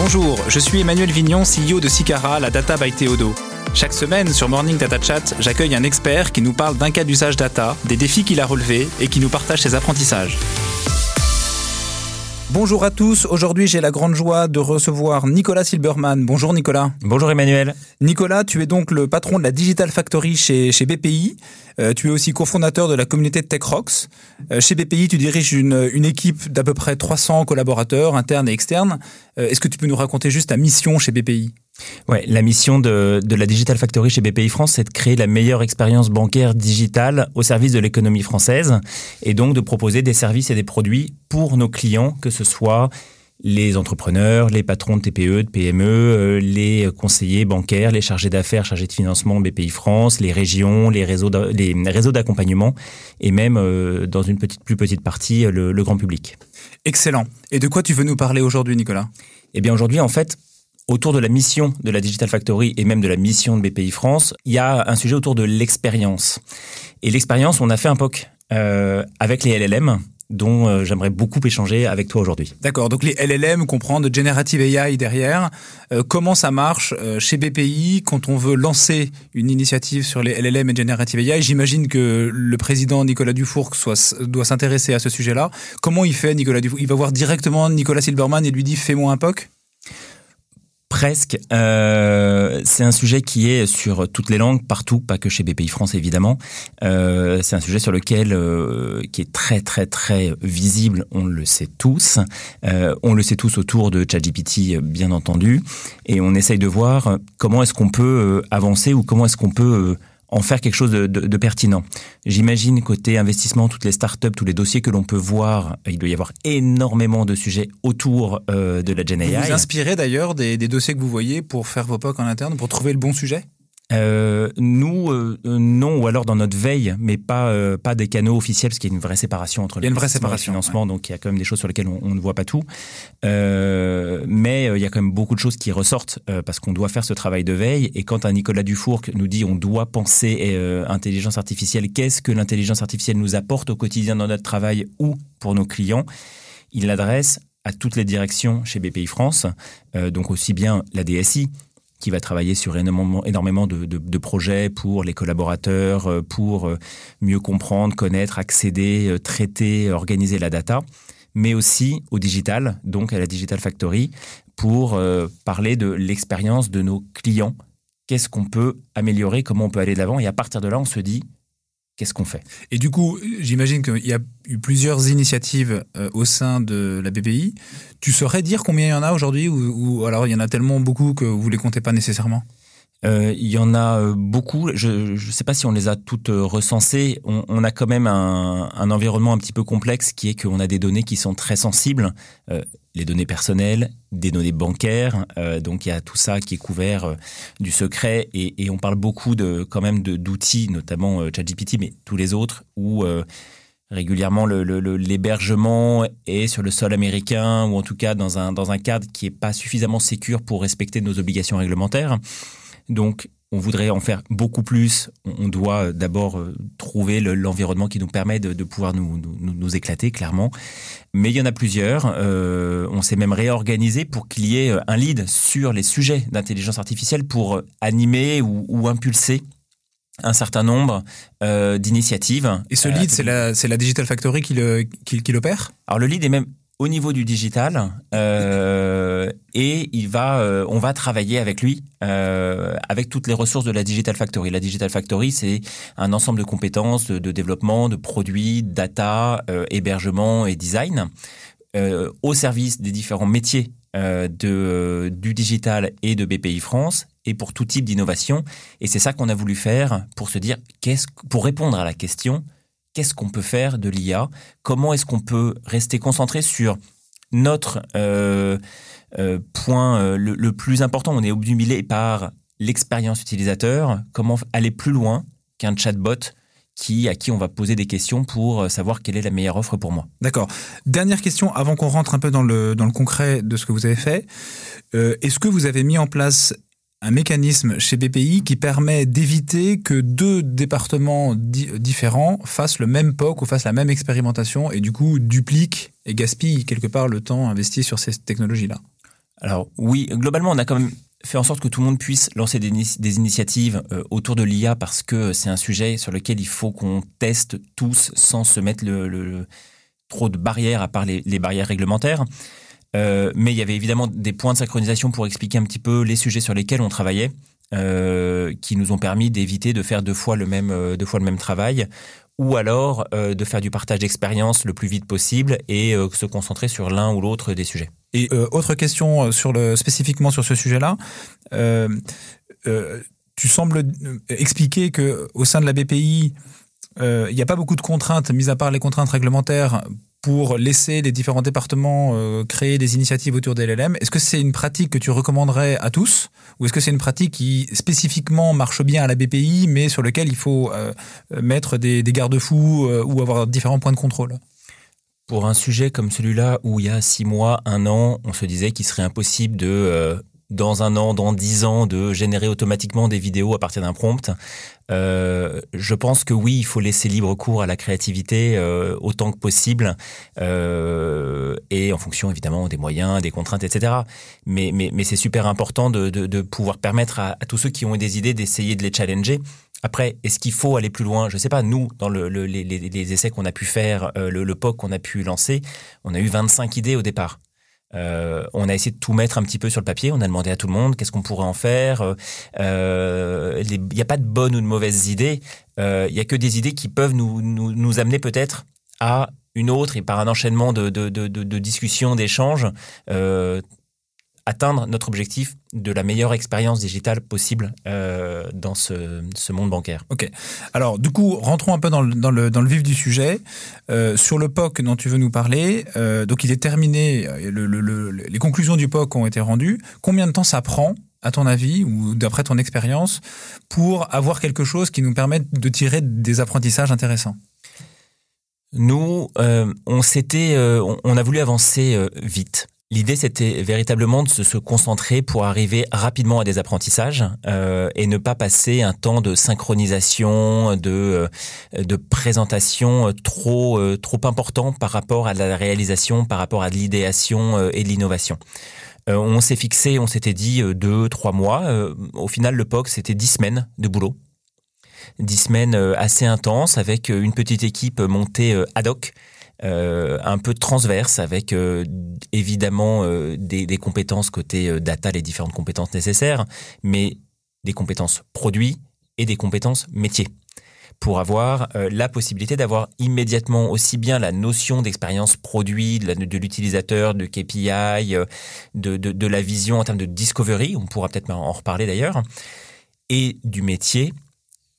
Bonjour, je suis Emmanuel Vignon, CEO de Sicara, la data by Théodo. Chaque semaine sur Morning Data Chat, j'accueille un expert qui nous parle d'un cas d'usage data, des défis qu'il a relevés et qui nous partage ses apprentissages. Bonjour à tous, aujourd'hui j'ai la grande joie de recevoir Nicolas Silberman. Bonjour Nicolas. Bonjour Emmanuel. Nicolas, tu es donc le patron de la Digital Factory chez, chez BPI. Euh, tu es aussi cofondateur de la communauté de TechRox. Euh, chez BPI, tu diriges une, une équipe d'à peu près 300 collaborateurs internes et externes. Euh, Est-ce que tu peux nous raconter juste ta mission chez BPI Ouais, la mission de, de la Digital Factory chez BPI France, c'est de créer la meilleure expérience bancaire digitale au service de l'économie française et donc de proposer des services et des produits pour nos clients, que ce soit les entrepreneurs, les patrons de TPE, de PME, euh, les conseillers bancaires, les chargés d'affaires, chargés de financement BPI France, les régions, les réseaux d'a- les réseaux d'accompagnement et même euh, dans une petite plus petite partie le, le grand public. Excellent. Et de quoi tu veux nous parler aujourd'hui Nicolas? Eh bien aujourd'hui, en fait, autour de la mission de la Digital Factory et même de la mission de BPI France, il y a un sujet autour de l'expérience. Et l'expérience, on a fait un POC euh, avec les LLM dont euh, j'aimerais beaucoup échanger avec toi aujourd'hui. D'accord, donc les LLM comprennent de Generative AI derrière. Euh, comment ça marche euh, chez BPI quand on veut lancer une initiative sur les LLM et Generative AI J'imagine que le président Nicolas Dufourc soit, doit s'intéresser à ce sujet-là. Comment il fait Nicolas Dufourc Il va voir directement Nicolas Silberman et lui dit fais-moi un POC? Presque. Euh, c'est un sujet qui est sur toutes les langues, partout, pas que chez BPI France évidemment. Euh, c'est un sujet sur lequel euh, qui est très très très visible. On le sait tous. Euh, on le sait tous autour de ChatGPT, bien entendu. Et on essaye de voir comment est-ce qu'on peut euh, avancer ou comment est-ce qu'on peut euh, en faire quelque chose de, de- de pertinent. J'imagine côté investissement, toutes les startups, tous les dossiers que l'on peut voir, il doit y avoir énormément de sujets autour euh, de la Gen Vous AI. vous inspirez d'ailleurs des, des dossiers que vous voyez pour faire vos POC en interne, pour trouver le bon sujet? Euh, nous, euh, non, ou alors dans notre veille, mais pas euh, pas des canaux officiels, parce qu'il y a une vraie séparation entre Il y a une vraie l'investissement et le séparation, financement, donc il y a quand même des choses sur lesquelles on, on ne voit pas tout. Euh, mais euh, il y a quand même beaucoup de choses qui ressortent euh, parce qu'on doit faire ce travail de veille. Et quand un Nicolas Dufourc nous dit on doit penser euh, intelligence artificielle, qu'est-ce que l'intelligence artificielle nous apporte au quotidien dans notre travail ou pour nos clients, il l'adresse à toutes les directions chez BPI France, euh, donc aussi bien la DSI qui va travailler sur énormément, énormément de, de- de projets pour les collaborateurs, euh, pour euh, mieux comprendre, connaître, accéder, euh, traiter, organiser la data, mais aussi au digital, donc à la Digital Factory, pour parler de l'expérience de nos clients. Qu'est-ce qu'on peut améliorer, comment on peut aller de l'avant, et à partir de là, on se dit, qu'est-ce qu'on fait? Et du coup, j'imagine qu'il y a eu plusieurs initiatives euh, au sein de la BPI. Tu saurais dire combien il y en a aujourd'hui ou, ou alors il y en a tellement beaucoup que vous les comptez pas nécessairement? Euh, il y en a euh, beaucoup. Je ne sais pas si on les a toutes euh, recensées. On, a quand même un, environnement un petit peu complexe qui est qu'on a des données qui sont très sensibles. Les données personnelles, des données bancaires. Donc il y a tout ça qui est couvert du secret et, on parle beaucoup de quand même d'outils, notamment ChatGPT, mais tous les autres où régulièrement l'hébergement est sur le sol américain ou en tout cas dans un dans un cadre qui est pas suffisamment sécure pour respecter nos obligations réglementaires. Donc, on voudrait en faire beaucoup plus. On doit d'abord euh, trouver le- l'environnement qui nous permet de, de pouvoir nous, nous, nous éclater, clairement. Mais il y en a plusieurs. Euh, on s'est même réorganisé pour qu'il y ait euh, un lead sur les sujets d'intelligence artificielle pour euh, animer ou, ou impulser un certain nombre euh, d'initiatives. Et ce Euh, lead, c'est la, Digital Factory qui le- qui- qui l'opère? Alors le lead est même au niveau du digital euh, et il va, euh, on va travailler avec lui euh, avec toutes les ressources de la Digital Factory. La Digital Factory, c'est un ensemble de compétences de, de développement, de produits, data, euh, hébergement et design euh, au service des différents métiers euh, de, du digital et de BPI France et pour tout type d'innovation. Et c'est ça qu'on a voulu faire pour se dire, qu'est-ce, pour répondre à la question, qu'est-ce qu'on peut faire de l'IA Comment est-ce qu'on peut rester concentré sur notre euh, euh, point euh, le, plus important? On est obnubilé par l'expérience utilisateur. Comment aller plus loin qu'un chatbot qui, à qui on va poser des questions pour savoir quelle est la meilleure offre pour moi? D'accord. Dernière question avant qu'on rentre un peu dans le, dans le concret de ce que vous avez fait. Est-ce que vous avez mis en place un mécanisme chez BPI qui permet d'éviter que deux départements di différents fassent le même POC ou fassent la même expérimentation et du coup dupliquent et gaspillent quelque part le temps investi sur ces technologies-là Alors oui, globalement, on a quand même fait en sorte que tout le monde puisse lancer des, des initiatives euh, autour de l'IA parce que c'est un sujet sur lequel il faut qu'on teste tous sans se mettre le, trop de barrières à part les, barrières réglementaires. Euh, mais il y avait évidemment des points de synchronisation pour expliquer un petit peu les sujets sur lesquels on travaillait, euh, qui nous ont permis d'éviter de faire deux fois le même même travail, ou alors de faire du partage d'expérience le plus vite possible et se concentrer sur l'un ou l'autre des sujets. Et euh, autre question euh, sur le, spécifiquement sur ce sujet-là. Euh, tu sembles expliquer que au sein de la BPI, il n'y a pas beaucoup de contraintes, mis à part les contraintes réglementaires, pour laisser les différents départements créer des initiatives autour des LLM. Est-ce que c'est une pratique que tu recommanderais à tous ou est-ce que c'est une pratique qui spécifiquement marche bien à la BPI mais sur lequel il faut mettre des, garde-fous ou avoir différents points de contrôle? Pour un sujet comme celui-là, où il y a six mois, un an, on se disait qu'il serait impossible de, euh, dans un an, dans dix ans, de générer automatiquement des vidéos à partir d'un prompt. Euh, je pense que oui, il faut laisser libre cours à la créativité euh, autant que possible, euh, et en fonction évidemment des moyens, des contraintes, etc. Mais, mais, mais c'est super important de, de, de pouvoir permettre à, tous ceux qui ont des idées d'essayer de les challenger après, est-ce qu'il faut aller plus loin? Je ne sais pas. Nous, dans le, les, essais qu'on a pu faire, euh, le, POC qu'on a pu lancer, on a eu 25 idées au départ. Euh, on a essayé de tout mettre un petit peu sur le papier. On a demandé à tout le monde qu'est-ce qu'on pourrait en faire. Euh, il n'y a pas de bonnes ou de mauvaises idées. Il n'y a que des idées qui peuvent nous, nous, amener peut-être à une autre et par un enchaînement de, de, de discussions, d'échanges, atteindre notre objectif de la meilleure expérience digitale possible euh, dans ce, ce, monde bancaire. Ok. Alors, du coup, rentrons un peu dans le, dans le, dans le vif du sujet. Euh, sur le POC dont tu veux nous parler, euh, donc il est terminé, le, le, les conclusions du POC ont été rendues. Combien de temps ça prend à ton avis, ou d'après ton expérience, pour avoir quelque chose qui nous permette de tirer des apprentissages intéressants? Nous, on s'était, on, a voulu avancer vite. L'idée, c'était véritablement de se, concentrer pour arriver rapidement à des apprentissages euh, et ne pas passer un temps de synchronisation, de, euh, de présentation trop, euh, trop important par rapport à la réalisation, par rapport à l'idéation et l'innovation. on s'est fixé, on s'était dit deux, trois mois. au final, le POC, c'était dix semaines de boulot. Dix semaines assez intenses avec une petite équipe montée ad hoc euh, un peu transverse avec euh, évidemment euh, des, compétences côté data, les différentes compétences nécessaires, mais des compétences produits et des compétences métiers. Pour avoir la possibilité d'avoir immédiatement aussi bien la notion d'expérience produit, de l'utilisateur, de, KPI, de, de, la vision en termes de discovery, on pourra peut-être en reparler d'ailleurs, et du métier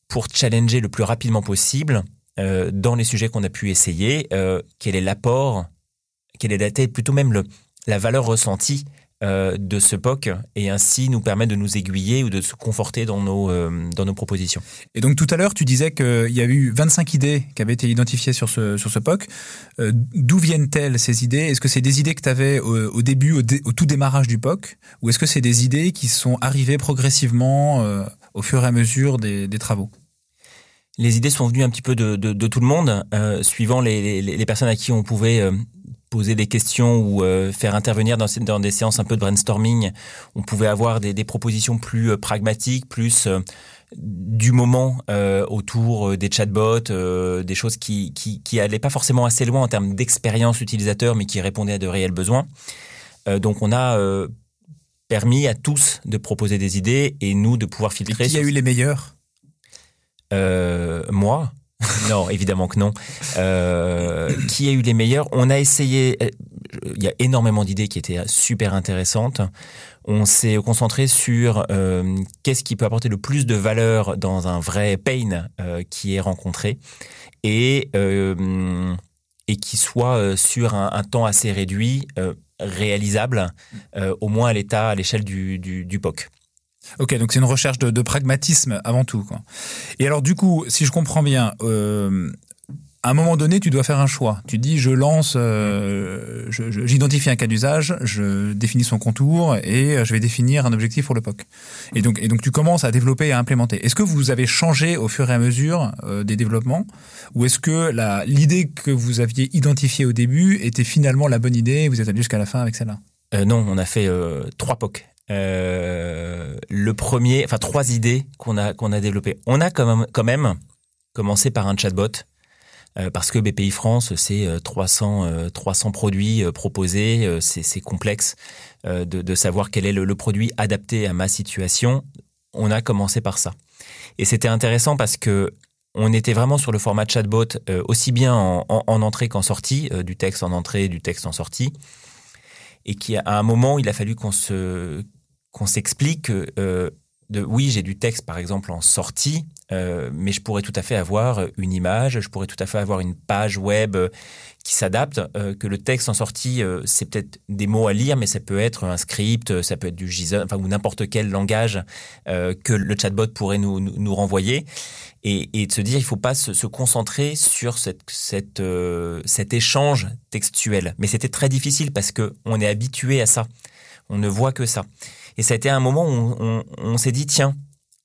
pour challenger le plus rapidement possible euh, dans les sujets qu'on a pu essayer, euh, quel est l'apport, quelle est plutôt même le, la valeur ressentie euh, de ce POC et ainsi nous permettre de nous aiguiller ou de se conforter dans nos, dans nos propositions. Et donc tout à l'heure, tu disais qu'il y a eu 25 idées qui avaient été identifiées sur ce, sur ce POC. D'où viennent-elles ces idées? Est-ce que c'est des idées que tu avais au, début, au, tout démarrage du POC? Ou est-ce que c'est des idées qui sont arrivées progressivement au fur et à mesure des travaux? Les idées sont venues un petit peu de, de, tout le monde, euh, suivant les, les, les, personnes à qui on pouvait euh, poser des questions ou euh, faire intervenir dans, dans, des séances un peu de brainstorming. On pouvait avoir des, des propositions plus pragmatiques, plus du moment autour des chatbots, des choses qui, qui, qui allaient pas forcément assez loin en termes d'expérience utilisateur, mais qui répondaient à de réels besoins. donc on a permis à tous de proposer des idées et nous de pouvoir filtrer. Et qui a eu les meilleurs? Euh, moi non, évidemment que non. Euh, qui a eu les meilleurs? On a essayé. Euh, il y a énormément d'idées qui étaient super intéressantes. On s'est concentré sur euh, qu'est-ce qui peut apporter le plus de valeur dans un vrai pain euh, qui est rencontré et et qui soit sur un, un, temps assez réduit, réalisable, au moins à l'état, à l'échelle du, du, du POC. Ok, donc c'est une recherche de, pragmatisme avant tout. Quoi. Et alors du coup, si je comprends bien, euh, à un moment donné, tu dois faire un choix. Tu dis, je lance, euh, j'identifie un cas d'usage, je définis son contour et je vais définir un objectif pour le POC. Et donc, et donc tu commences à développer et à implémenter. Est-ce que vous avez changé au fur et à mesure euh, des développements? Ou est-ce que l'idée que vous aviez identifiée au début était finalement la bonne idée et vous êtes allé jusqu'à la fin avec celle-là? Euh, non, on a fait euh, trois POC. Euh, le premier, enfin trois idées qu'on a qu'on a développées. On a quand même, quand même commencé par un chatbot parce que BPI France, c'est 300 300 produits proposés, c'est complexe de, de, savoir quel est le, le, produit adapté à ma situation. On a commencé par ça, et c'était intéressant parce que on était vraiment sur le format chatbot aussi bien en, en, en entrée qu'en sortie, du texte en entrée, du texte en sortie et qui à un moment il a fallu qu'on se qu'on s'explique euh, de oui j'ai du texte par exemple en sortie euh, mais je pourrais tout à fait avoir une image je pourrais tout à fait avoir une page web euh, qui s'adapte que le texte en sortie c'est peut-être des mots à lire mais ça peut être un script ça peut être du JSON enfin ou n'importe quel langage que le chatbot pourrait nous, nous, renvoyer et, de se dire il faut pas se, concentrer sur cette, cette, cet échange textuel. Mais c'était très difficile parce que on est habitué à ça. On ne voit que ça. Et ça a été un moment où on, on, on s'est dit tiens,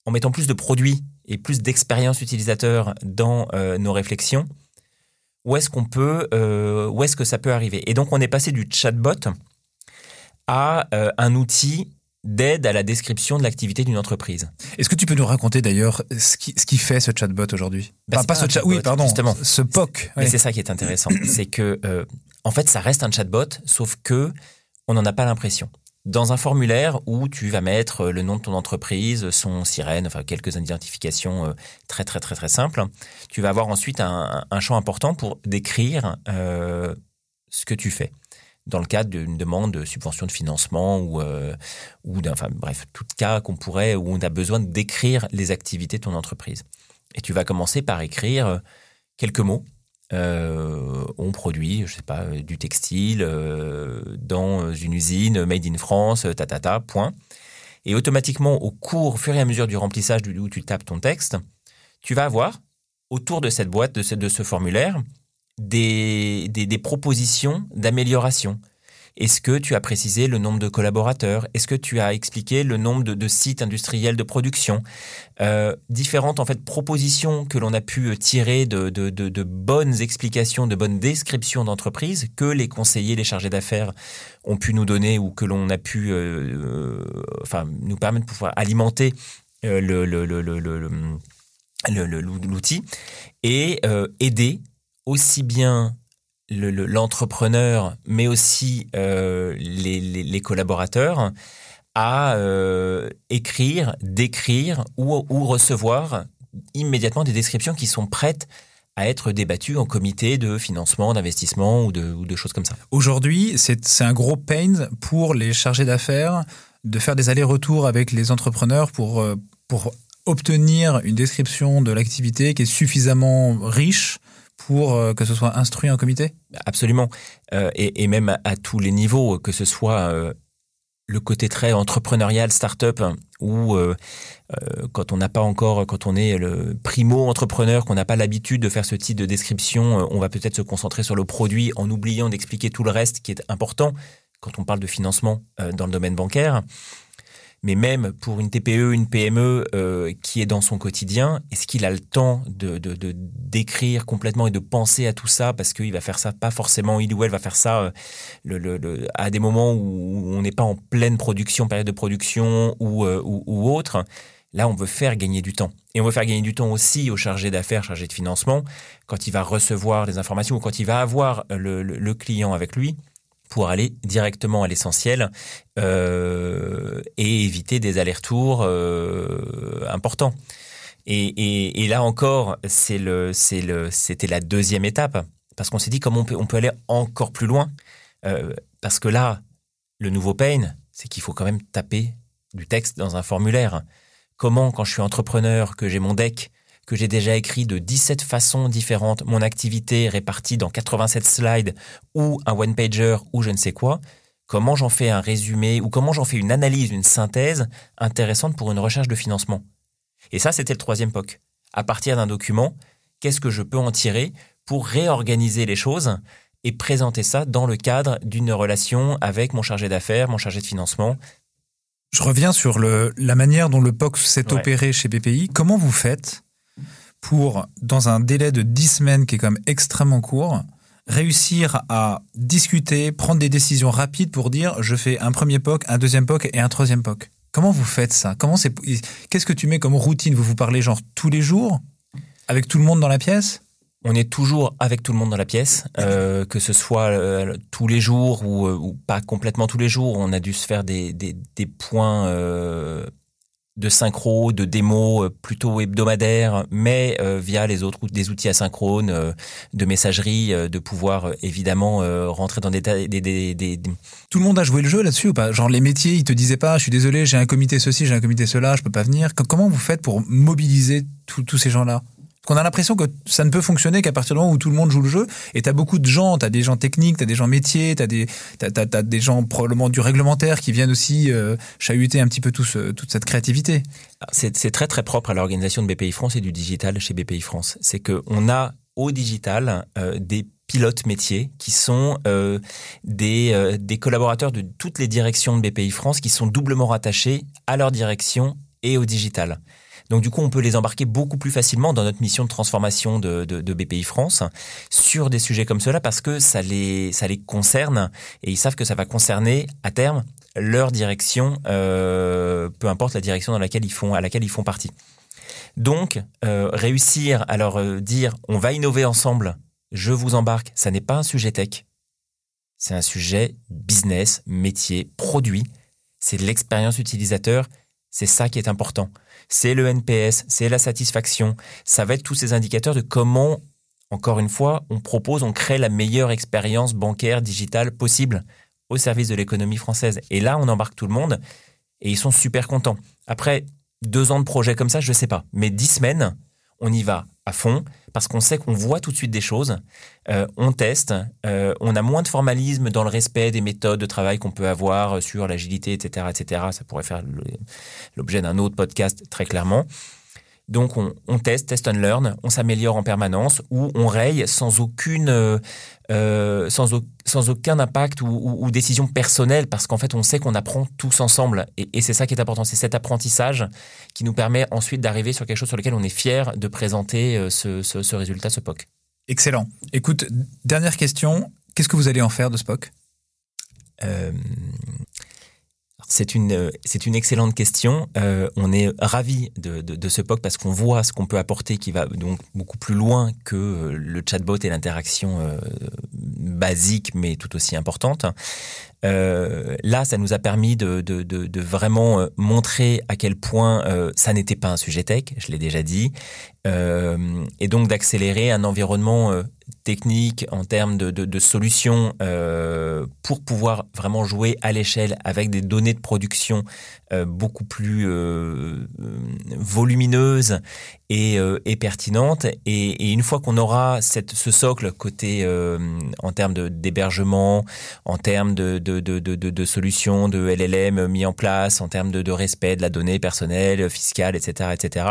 en mettant plus de produits et plus d'expérience utilisateur dans euh, nos réflexions, où est-ce qu'on peut, euh, où est-ce que ça peut arriver? Et donc on est passé du chatbot à euh, un outil d'aide à la description de l'activité d'une entreprise. Est-ce que tu peux nous raconter d'ailleurs ce qui, ce qui fait ce chatbot aujourd'hui? Bah, Pas ce chatbot, oui, pardon, justement. ce POC. Mais c'est ça qui est intéressant, c'est que en fait, ça reste un chatbot, sauf que on n'en a pas l'impression. Dans un formulaire où tu vas mettre le nom de ton entreprise, son sirène, enfin quelques identifications euh, très très très très simples, tu vas avoir ensuite un, champ important pour décrire euh, ce que tu fais dans le cadre d'une demande de subvention de financement ou, euh, ou d'un, enfin bref, tout cas qu'on pourrait, où on a besoin de décrire les activités de ton entreprise. Et tu vas commencer par écrire quelques mots. Euh, on produit, je sais pas, du textile euh, dans une usine made in France, tatata, ta, ta, point. Et automatiquement, au cours, au fur et à mesure du remplissage où tu tapes ton texte, tu vas avoir autour de cette boîte, de ce, formulaire, des, des propositions d'amélioration. Est-ce que tu as précisé le nombre de collaborateurs? Est-ce que tu as expliqué le nombre de, sites industriels de production? Euh, Différentes en fait propositions que l'on a pu tirer de, bonnes explications, de bonnes descriptions d'entreprise que les conseillers, les chargés d'affaires ont pu nous donner ou que l'on a pu, euh, euh, nous permettre de pouvoir alimenter euh, le, l'outil et euh, aider aussi bien l'entrepreneur, le, mais aussi euh, les, collaborateurs à euh, écrire, décrire ou, recevoir immédiatement des descriptions qui sont prêtes à être débattues en comité de financement, d'investissement ou de, ou de choses comme ça. Aujourd'hui, c'est un gros pain pour les chargés d'affaires de faire des allers-retours avec les entrepreneurs pour, euh, pour obtenir une description de l'activité qui est suffisamment riche pour euh, que ce soit instruit en comité? Absolument. Euh, et, même à, tous les niveaux, que ce soit euh, le côté très entrepreneurial, start-up, ou quand on n'a pas encore, quand on est le primo-entrepreneur, qu'on n'a pas l'habitude de faire ce type de description, on va peut-être se concentrer sur le produit en oubliant d'expliquer tout le reste qui est important quand on parle de financement dans le domaine bancaire mais même pour une TPE, une PME euh, qui est dans son quotidien, est-ce qu'il a le temps de, d'écrire complètement et de penser à tout ça parce qu'il va faire ça pas forcément, il ou elle va faire ça euh, à des moments où on n'est pas en pleine production, période de production ou, euh, ou, autre. Là, on veut faire gagner du temps. Et on veut faire gagner du temps aussi au chargé d'affaires, chargé de financement, quand il va recevoir des informations ou quand il va avoir le client avec lui pour aller directement à l'essentiel euh, et éviter des allers-retours euh, importants. Et, là encore, c'est le, c'est le, c'était la deuxième étape parce qu'on s'est dit comment on peut, on peut aller encore plus loin. Euh, parce que là, le nouveau pain, c'est qu'il faut quand même taper du texte dans un formulaire. Comment, quand je suis entrepreneur, que j'ai mon deck, que j'ai déjà écrit de 17 façons différentes, mon activité répartie dans 87 slides ou un one-pager ou je ne sais quoi, comment j'en fais un résumé ou comment j'en fais une analyse, une synthèse intéressante pour une recherche de financement. Et ça, c'était le troisième POC. À partir d'un document, qu'est-ce que je peux en tirer pour réorganiser les choses et présenter ça dans le cadre d'une relation avec mon chargé d'affaires, mon chargé de financement. Je reviens sur le, la manière dont le POC s'est ouais. opéré chez BPI. Comment vous faites pour, dans un délai de 10 semaines qui est quand même extrêmement court, réussir à discuter, prendre des décisions rapides pour dire je fais un premier POC, un deuxième POC et un troisième POC. Comment vous faites ça? Comment c'est Qu'est-ce que tu mets comme routine? Vous vous parlez genre tous les jours? Avec tout le monde dans la pièce? On est toujours avec tout le monde dans la pièce, euh, que ce soit euh, tous les jours euh, ou, pas complètement tous les jours. On a dû se faire des, des, des points de synchro, de démo plutôt hebdomadaires, mais via les autres des outils asynchrones, de messagerie, de pouvoir évidemment rentrer dans des, des, des, Tout le monde a joué le jeu là-dessus ou pas? Genre les métiers, ils te disaient pas, je suis désolé, j'ai un comité ceci, j'ai un comité cela, je peux pas venir. Comment vous faites pour mobiliser tous ces gens-là? Qu'on a l'impression que ça ne peut fonctionner qu'à partir du moment où tout le monde joue le jeu. Et tu as beaucoup de gens, tu as des gens techniques, tu as des gens métiers, tu as, des, des gens probablement du réglementaire qui viennent aussi euh, chahuter un petit peu tout toute cette créativité. C'est très très propre à l'organisation de BPI France et du digital chez BPI France. C'est qu'on a au digital euh, des pilotes métiers qui sont euh, des, des collaborateurs de toutes les directions de BPI France qui sont doublement rattachés à leur direction et au digital. Donc du coup, on peut les embarquer beaucoup plus facilement dans notre mission de transformation de, BPI France sur des sujets comme cela parce que ça les, ça les concerne et ils savent que ça va concerner à terme leur direction, euh, peu importe la direction dans laquelle ils font, à laquelle ils font partie. Donc, euh, réussir à leur dire on va innover ensemble, je vous embarque, ça n'est pas un sujet tech, c'est un sujet business, métier, produit, c'est l'expérience utilisateur, c'est ça qui est important c'est le NPS, c'est la satisfaction. Ça va être tous ces indicateurs de comment, encore une fois, on propose, on crée la meilleure expérience bancaire digitale possible au service de l'économie française. Et là, on embarque tout le monde et ils sont super contents. Après deux ans de projet comme ça, je ne sais pas. Mais dix semaines, on y va à fond parce qu'on sait qu'on voit tout de suite des choses, euh, on teste, euh, on a moins de formalisme dans le respect des méthodes de travail qu'on peut avoir sur l'agilité, etc., etc. Ça pourrait faire l'objet d'un autre podcast très clairement. Donc on, on, teste, test and learn, on s'améliore en permanence ou on raye sans aucune, euh, euh sans, sans, aucun impact ou, ou, ou, décision personnelle parce qu'en fait on sait qu'on apprend tous ensemble et, et c'est ça qui est important, c'est cet apprentissage qui nous permet ensuite d'arriver sur quelque chose sur lequel on est fier de présenter euh, ce, ce, ce résultat, ce POC. Excellent. Écoute, dernière question, qu'est-ce que vous allez en faire de ce POC? Euh, c'est une, euh, c'est une excellente question. Euh, on est ravi de, ce POC parce qu'on voit ce qu'on peut apporter qui va donc beaucoup plus loin que euh, le chatbot et l'interaction basique mais tout aussi importante. Euh, là, ça nous a permis de, vraiment montrer à quel point ça n'était pas un sujet tech, je l'ai déjà dit, et donc d'accélérer un environnement technique, en termes de, solutions euh, pour pouvoir vraiment jouer à l'échelle avec des données de production euh, beaucoup plus euh, volumineuses et, euh, et pertinentes. Et, une fois qu'on aura ce socle côté euh, en termes d'hébergement, en termes de, solutions de LLM mis en place, en termes de, respect de la donnée personnelle, fiscale, etc., etc.,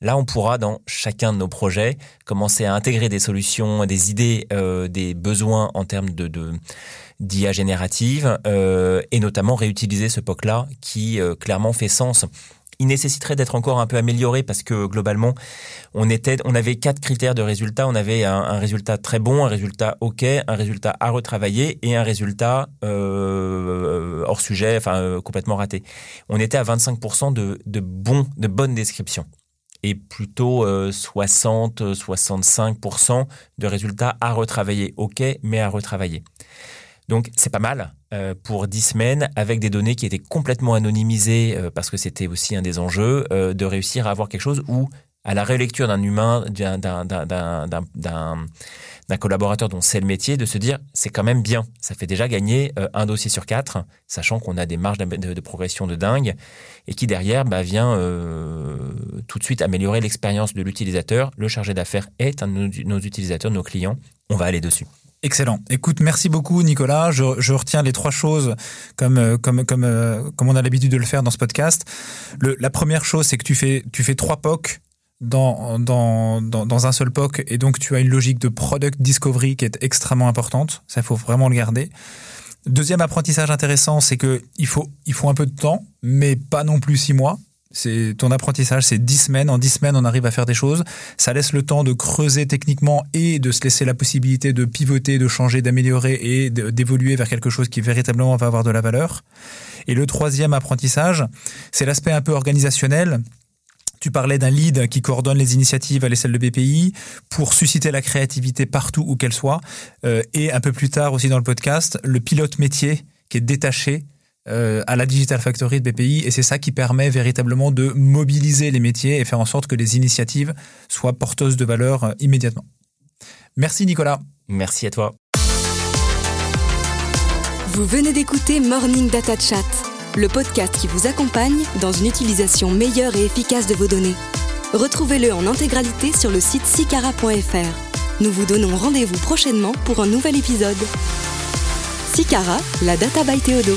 Là, on pourra, dans chacun de nos projets, commencer à intégrer des solutions, des idées, euh, des besoins en termes de, d'IA générative, et notamment réutiliser ce POC-là qui clairement fait sens. Il nécessiterait d'être encore un peu amélioré parce que globalement, on était, on avait quatre critères de résultat. On avait un, résultat très bon, un résultat OK, un résultat à retravailler et un résultat euh, hors sujet, enfin euh, complètement raté. On était à 25% de, de de bonnes descriptions et plutôt 60-65% euh, de résultats à retravailler. OK, mais à retravailler. Donc c'est pas mal euh, pour 10 semaines avec des données qui étaient complètement anonymisées euh, parce que c'était aussi un des enjeux euh, de réussir à avoir quelque chose où à la rélecture d'un humain, d'un collaborateur dont c'est le métier, de se dire c'est quand même bien. Ça fait déjà gagner un dossier sur quatre, sachant qu'on a des marges de, progression de dingue, et qui derrière bah, vient tout de suite améliorer l'expérience de l'utilisateur. Le chargé d'affaires est un de nos utilisateurs, nos clients. On va aller dessus. Excellent. Écoute, merci beaucoup Nicolas. Je, retiens les trois choses comme euh, comme comme euh, comme on a l'habitude de le faire dans ce podcast. Le, la première chose, c'est que tu fais tu fais trois POC dans, dans, dans, dans, un seul POC et donc tu as une logique de product discovery qui est extrêmement importante. Ça, il faut vraiment le garder. Deuxième apprentissage intéressant, c'est que il faut, il faut un peu de temps, mais pas non plus six mois. C'est ton apprentissage, c'est 10 semaines. En 10 semaines, on arrive à faire des choses. Ça laisse le temps de creuser techniquement et de se laisser la possibilité de pivoter, de changer, d'améliorer et d'évoluer vers quelque chose qui véritablement va avoir de la valeur. Et le troisième apprentissage, c'est l'aspect un peu organisationnel. Tu parlais d'un lead qui coordonne les initiatives à l'échelle de BPI pour susciter la créativité partout où qu'elle soit. Euh, et un peu plus tard aussi dans le podcast, le pilote métier qui est détaché euh, à la Digital Factory de BPI et c'est ça qui permet véritablement de mobiliser les métiers et faire en sorte que les initiatives soient porteuses de valeur euh, immédiatement. Merci Nicolas. Merci à toi. Vous venez d'écouter Morning Data Chat, le podcast qui vous accompagne dans une utilisation meilleure et efficace de vos données. Retrouvez-le en intégralité sur le site sicara.fr. Nous vous donnons rendez-vous prochainement pour un nouvel épisode. Sicara, la data by Théodo.